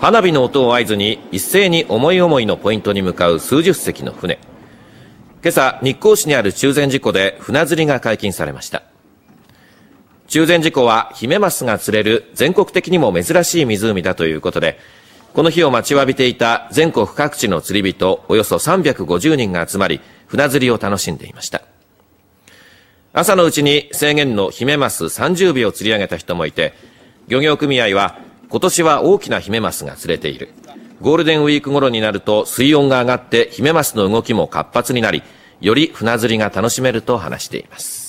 花火の音を合図に一斉に思い思いのポイントに向かう数十隻の船。今朝日光市にある中禅寺湖で船釣りが解禁されました。中禅寺湖はヒメマスが釣れる全国的にも珍しい湖だということでこの日を待ちわびていた全国各地の釣り人およそ350人が集まり船釣りを楽しんでいました。朝のうちに制限のヒメマス30尾を釣り上げた人もいて漁業組合は今年は大きなヒメマスが釣れている。ゴールデンウィーク頃になると水温が上がってヒメマスの動きも活発になりより船釣りが楽しめると話しています。